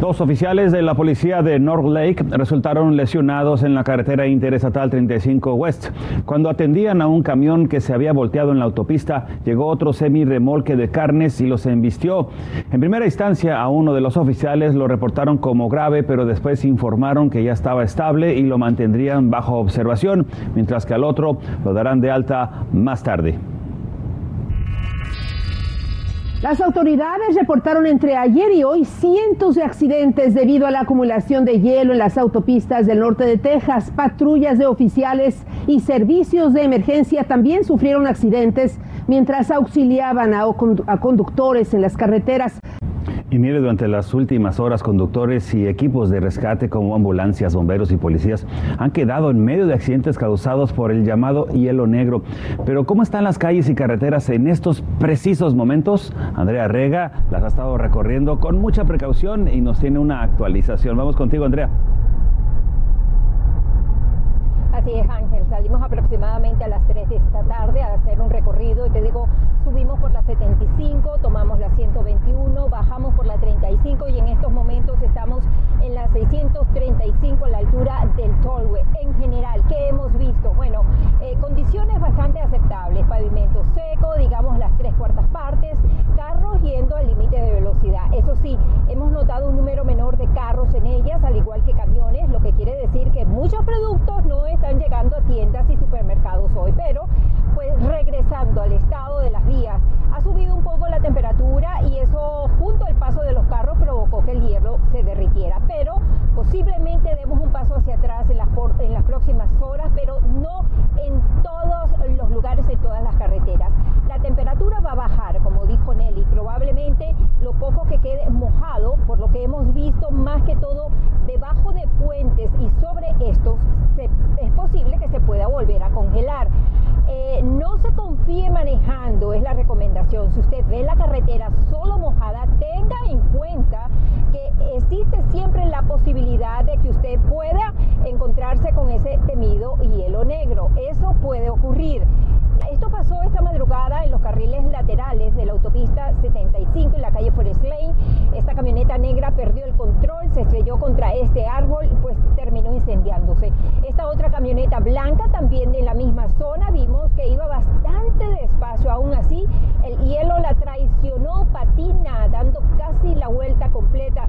Dos oficiales de la policía de North Lake resultaron lesionados en la carretera interestatal 35 West. Cuando atendían a un camión que se había volteado en la autopista, llegó otro semi-remolque de carnes y los embistió. En primera instancia, a uno de los oficiales lo reportaron como grave, pero después informaron que ya estaba estable y lo mantendrían bajo observación, mientras que al otro lo darán de alta más tarde. Las autoridades reportaron entre ayer y hoy cientos de accidentes debido a la acumulación de hielo en las autopistas del norte de Texas. Patrullas de oficiales y servicios de emergencia también sufrieron accidentes mientras auxiliaban a, conductores en las carreteras. Y mire, durante las últimas horas, conductores y equipos de rescate como ambulancias, bomberos y policías han quedado en medio de accidentes causados por el llamado hielo negro. Pero ¿cómo están las calles y carreteras en estos precisos momentos? Andrea Rega las ha estado recorriendo con mucha precaución y nos tiene una actualización. Vamos contigo, Andrea. Así es, Ángel. Salimos aproximadamente a las 3 de esta tarde a hacer un recorrido y te digo, subimos por la 75, tomamos la 121, bajamos por la 35 y en estos momentos estamos en la 635 a la altura del tollway. En general, ¿qué hemos visto? Bueno, eh, condiciones bastante aceptables, pavimento seco, digamos las tres cuartas partes, carros yendo al límite de velocidad. Eso sí, hemos notado un número menor de carros en ellas, al igual que camiones, lo que quiere decir que muchos productos no están llegando a tiendas y supermercados hoy, pero pues regresando al estado de las vías, ha subido un poco la temperatura y eso junto al paso de los carros provocó que el hielo se derritiera, pero posiblemente demos un paso hacia atrás en las, en las próximas horas, pero no en todos los lugares, en todas las carreteras. La temperatura va a bajar, como dijo Nelly, probablemente lo poco que quede mojado, por lo que hemos visto más que todo debajo de puentes y sobre estos, es posible que se pueda volver a congelar. Eh, no se confíe manejando, es la recomendación. Si usted ve la carretera solo mojada, tenga en cuenta que existe siempre la posibilidad de que usted pueda encontrarse con ese temido hielo negro. Eso puede ocurrir. Esto pasó esta madrugada en los carriles laterales de la autopista 75 en la calle Forest Lane. Esta camioneta negra perdió el control, se estrelló contra este árbol y pues terminó incendiándose. Esta otra camioneta blanca también en la misma zona vimos que iba bastante despacio. Aún así, el hielo la traicionó, patina, dando casi la vuelta completa.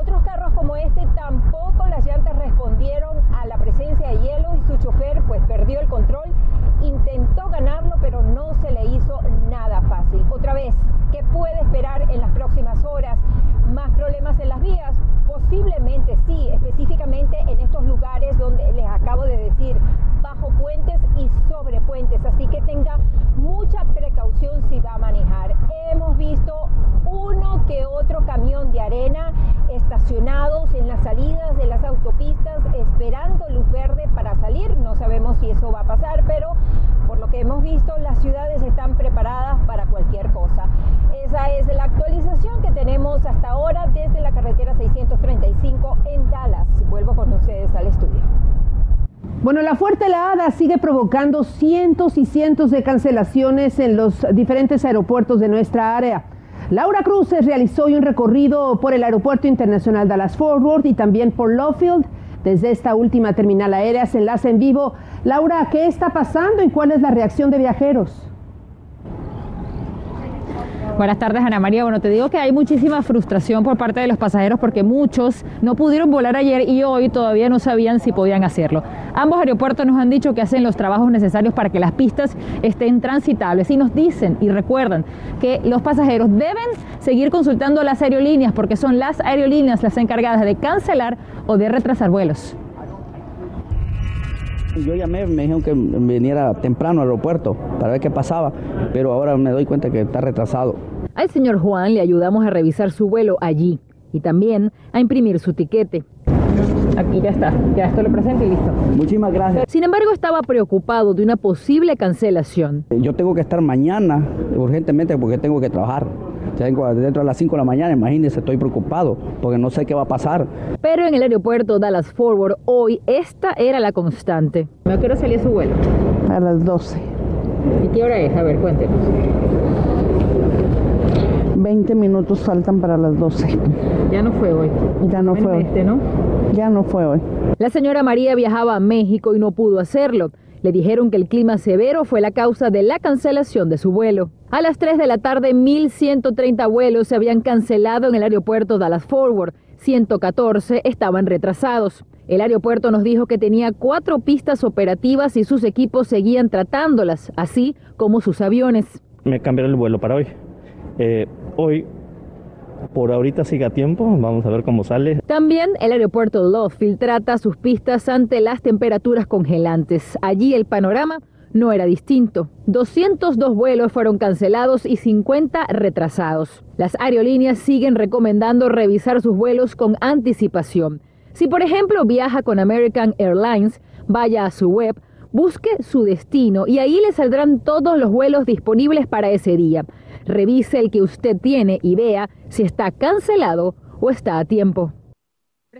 Otros carros como este tampoco las llantas respondieron a la presencia de hielo y su chofer pues perdió el control, intentó ganarlo pero no se le hizo nada fácil. Otra vez, ¿qué puede esperar en las próximas horas? ¿Más problemas en las vías? Posiblemente sí, específicamente en estos lugares donde les acabo de decir, bajo puentes y sobre puentes, así que tenga mucha precaución si va a manejar. Hemos visto uno que otro camión de arena estacionados en las salidas de las autopistas esperando luz verde para salir. No sabemos si va a pasar, pero por lo que hemos visto las ciudades están preparadas para cualquier cosa. Esa es la actualización que tenemos hasta ahora desde la carretera 635 en Dallas. Vuelvo con ustedes al estudio. Bueno, la fuerte helada sigue provocando cientos y cientos de cancelaciones en los diferentes aeropuertos de nuestra área. Laura Cruz realizó hoy un recorrido por el Aeropuerto Internacional Dallas Fort Worth y también por Lowfield. Desde esta última terminal aérea se enlaza en vivo. Laura, ¿qué está pasando y cuál es la reacción de viajeros? Buenas tardes, Ana María. Bueno, te digo que hay muchísima frustración por parte de los pasajeros porque muchos no pudieron volar ayer y hoy todavía no sabían si podían hacerlo. Ambos aeropuertos nos han dicho que hacen los trabajos necesarios para que las pistas estén transitables y nos dicen y recuerdan que los pasajeros deben seguir consultando a las aerolíneas porque son las aerolíneas las encargadas de cancelar o de retrasar vuelos. Yo llamé, me dijeron que viniera temprano al aeropuerto para ver qué pasaba, pero ahora me doy cuenta que está retrasado. Al señor Juan le ayudamos a revisar su vuelo allí y también a imprimir su tiquete. Aquí ya está, ya esto lo presento y listo. Muchísimas gracias. Sin embargo, estaba preocupado de una posible cancelación. Yo tengo que estar mañana urgentemente porque tengo que trabajar. Tengo dentro de las 5 de la mañana, imagínense, estoy preocupado porque no sé qué va a pasar. Pero en el aeropuerto Dallas Forward hoy esta era la constante. ¿A qué hora salía su vuelo? A las 12. ¿Y qué hora es? A ver, cuéntenos. 20 minutos faltan para las 12. Ya no fue hoy. Ya no fue hoy. Este, ¿no? Ya no fue hoy. La señora María viajaba a México y no pudo hacerlo. Le dijeron que el clima severo fue la causa de la cancelación de su vuelo. A las 3 de la tarde, 1.130 vuelos se habían cancelado en el aeropuerto Dallas Forward. 114 estaban retrasados. El aeropuerto nos dijo que tenía cuatro pistas operativas y sus equipos seguían tratándolas, así como sus aviones. Me cambiaron el vuelo para hoy. Eh, hoy, por ahorita sigue a tiempo, vamos a ver cómo sale. También el aeropuerto Love trata sus pistas ante las temperaturas congelantes. Allí el panorama no era distinto. 202 vuelos fueron cancelados y 50 retrasados. Las aerolíneas siguen recomendando revisar sus vuelos con anticipación. Si por ejemplo viaja con American Airlines, vaya a su web, busque su destino y ahí le saldrán todos los vuelos disponibles para ese día. Revise el que usted tiene y vea si está cancelado o está a tiempo.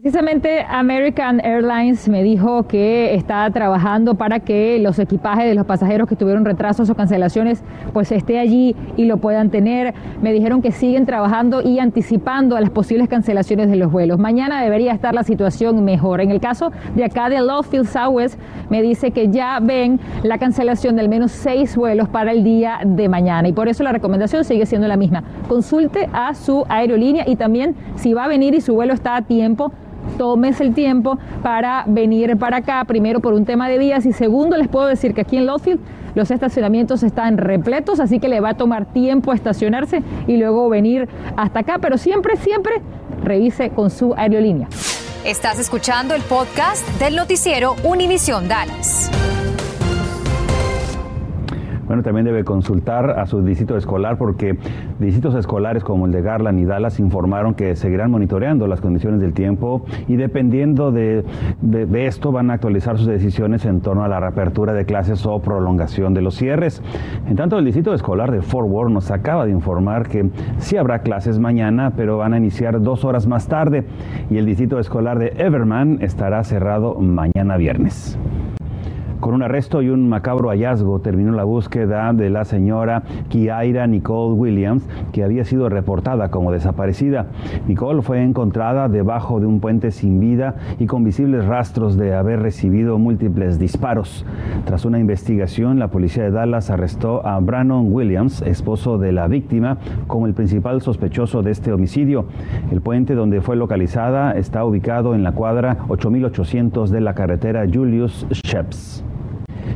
Precisamente American Airlines me dijo que está trabajando para que los equipajes de los pasajeros que tuvieron retrasos o cancelaciones pues esté allí y lo puedan tener. Me dijeron que siguen trabajando y anticipando a las posibles cancelaciones de los vuelos. Mañana debería estar la situación mejor. En el caso de acá de Lowfield Southwest me dice que ya ven la cancelación de al menos seis vuelos para el día de mañana y por eso la recomendación sigue siendo la misma. Consulte a su aerolínea y también si va a venir y su vuelo está a tiempo tómese el tiempo para venir para acá, primero por un tema de vías y segundo les puedo decir que aquí en Lowfield los estacionamientos están repletos, así que le va a tomar tiempo estacionarse y luego venir hasta acá, pero siempre, siempre revise con su aerolínea. Estás escuchando el podcast del noticiero Univisión Dallas. Bueno, también debe consultar a su distrito escolar porque distritos escolares como el de Garland y Dallas informaron que seguirán monitoreando las condiciones del tiempo y dependiendo de, esto van a actualizar sus decisiones en torno a la reapertura de clases o prolongación de los cierres. En tanto, el distrito escolar de Fort Worth nos acaba de informar que sí habrá clases mañana, pero van a iniciar dos horas más tarde y el distrito escolar de Everman estará cerrado mañana viernes. Con un arresto y un macabro hallazgo terminó la búsqueda de la señora Kiaira Nicole Williams, que había sido reportada como desaparecida. Nicole fue encontrada debajo de un puente sin vida y con visibles rastros de haber recibido múltiples disparos. Tras una investigación, la policía de Dallas arrestó a Brannon Williams, esposo de la víctima, como el principal sospechoso de este homicidio. El puente donde fue localizada está ubicado en la cuadra 8800 de la carretera Julius Sheps.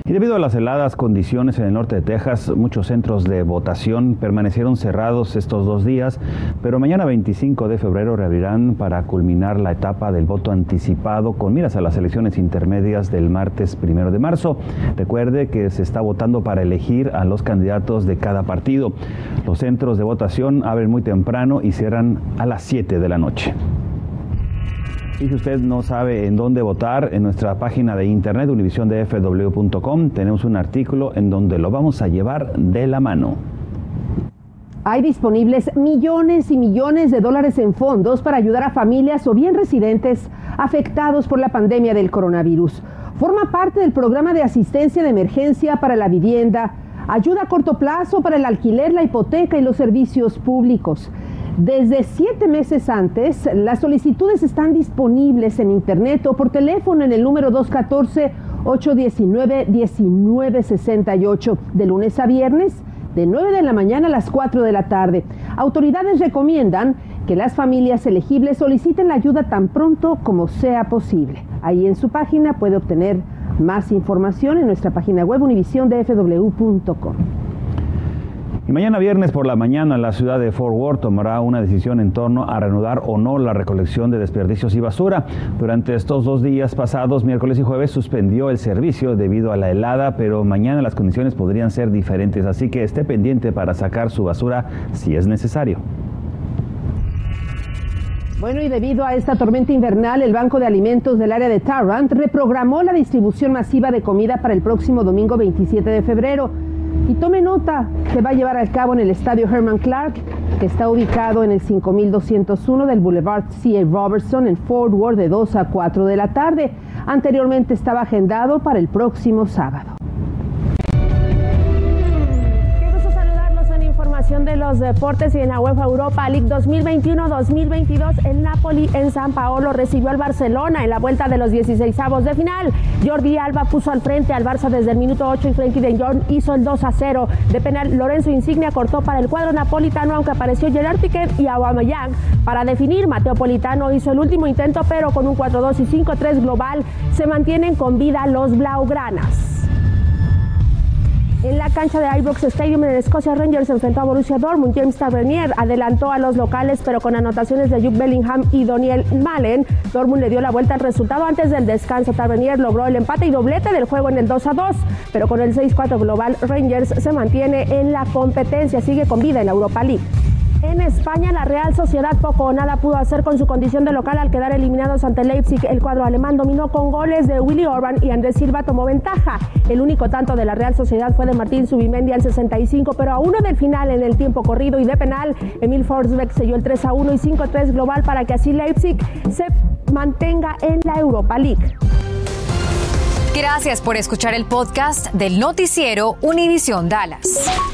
Y debido a las heladas condiciones en el norte de Texas, muchos centros de votación permanecieron cerrados estos dos días, pero mañana 25 de febrero reabrirán para culminar la etapa del voto anticipado con miras a las elecciones intermedias del martes primero de marzo. Recuerde que se está votando para elegir a los candidatos de cada partido. Los centros de votación abren muy temprano y cierran a las 7 de la noche. Y si usted no sabe en dónde votar, en nuestra página de internet univisiondfw.com tenemos un artículo en donde lo vamos a llevar de la mano. Hay disponibles millones y millones de dólares en fondos para ayudar a familias o bien residentes afectados por la pandemia del coronavirus. Forma parte del programa de asistencia de emergencia para la vivienda, ayuda a corto plazo para el alquiler, la hipoteca y los servicios públicos. Desde siete meses antes, las solicitudes están disponibles en Internet o por teléfono en el número 214-819-1968, de lunes a viernes, de 9 de la mañana a las 4 de la tarde. Autoridades recomiendan que las familias elegibles soliciten la ayuda tan pronto como sea posible. Ahí en su página puede obtener más información en nuestra página web univisiondfw.com. Y mañana viernes por la mañana la ciudad de Fort Worth tomará una decisión en torno a reanudar o no la recolección de desperdicios y basura. Durante estos dos días pasados, miércoles y jueves, suspendió el servicio debido a la helada, pero mañana las condiciones podrían ser diferentes, así que esté pendiente para sacar su basura si es necesario. Bueno, y debido a esta tormenta invernal, el Banco de Alimentos del área de Tarrant reprogramó la distribución masiva de comida para el próximo domingo 27 de febrero. Y tome nota, se va a llevar a cabo en el estadio Herman Clark, que está ubicado en el 5201 del Boulevard C.A. Robertson en Fort Worth de 2 a 4 de la tarde. Anteriormente estaba agendado para el próximo sábado. De los deportes y en la UEFA Europa League 2021-2022, el Napoli en San Paolo recibió al Barcelona en la vuelta de los 16 avos de final. Jordi Alba puso al frente al Barça desde el minuto 8 y Frenkie de Jong hizo el 2 a 0. De penal, Lorenzo Insignia cortó para el cuadro napolitano, aunque apareció Gerard Piquet y Aubameyang para definir. Mateo Politano hizo el último intento, pero con un 4-2 y 5-3 global se mantienen con vida los blaugranas. En la cancha de Ibrox Stadium en Escocia, Rangers enfrentó a Borussia Dortmund. James Tavernier adelantó a los locales, pero con anotaciones de Jude Bellingham y Daniel Malen. Dortmund le dio la vuelta al resultado antes del descanso. Tavernier logró el empate y doblete del juego en el 2 a 2, pero con el 6-4 global, Rangers se mantiene en la competencia, sigue con vida en la Europa League. En España, la Real Sociedad poco o nada pudo hacer con su condición de local al quedar eliminados ante Leipzig. El cuadro alemán dominó con goles de Willy Orban y Andrés Silva tomó ventaja. El único tanto de la Real Sociedad fue de Martín Subimendi al 65, pero a uno del final en el tiempo corrido y de penal, Emil Forsberg selló el 3 a 1 y 5 a 3 global para que así Leipzig se mantenga en la Europa League. Gracias por escuchar el podcast del noticiero Univisión Dallas.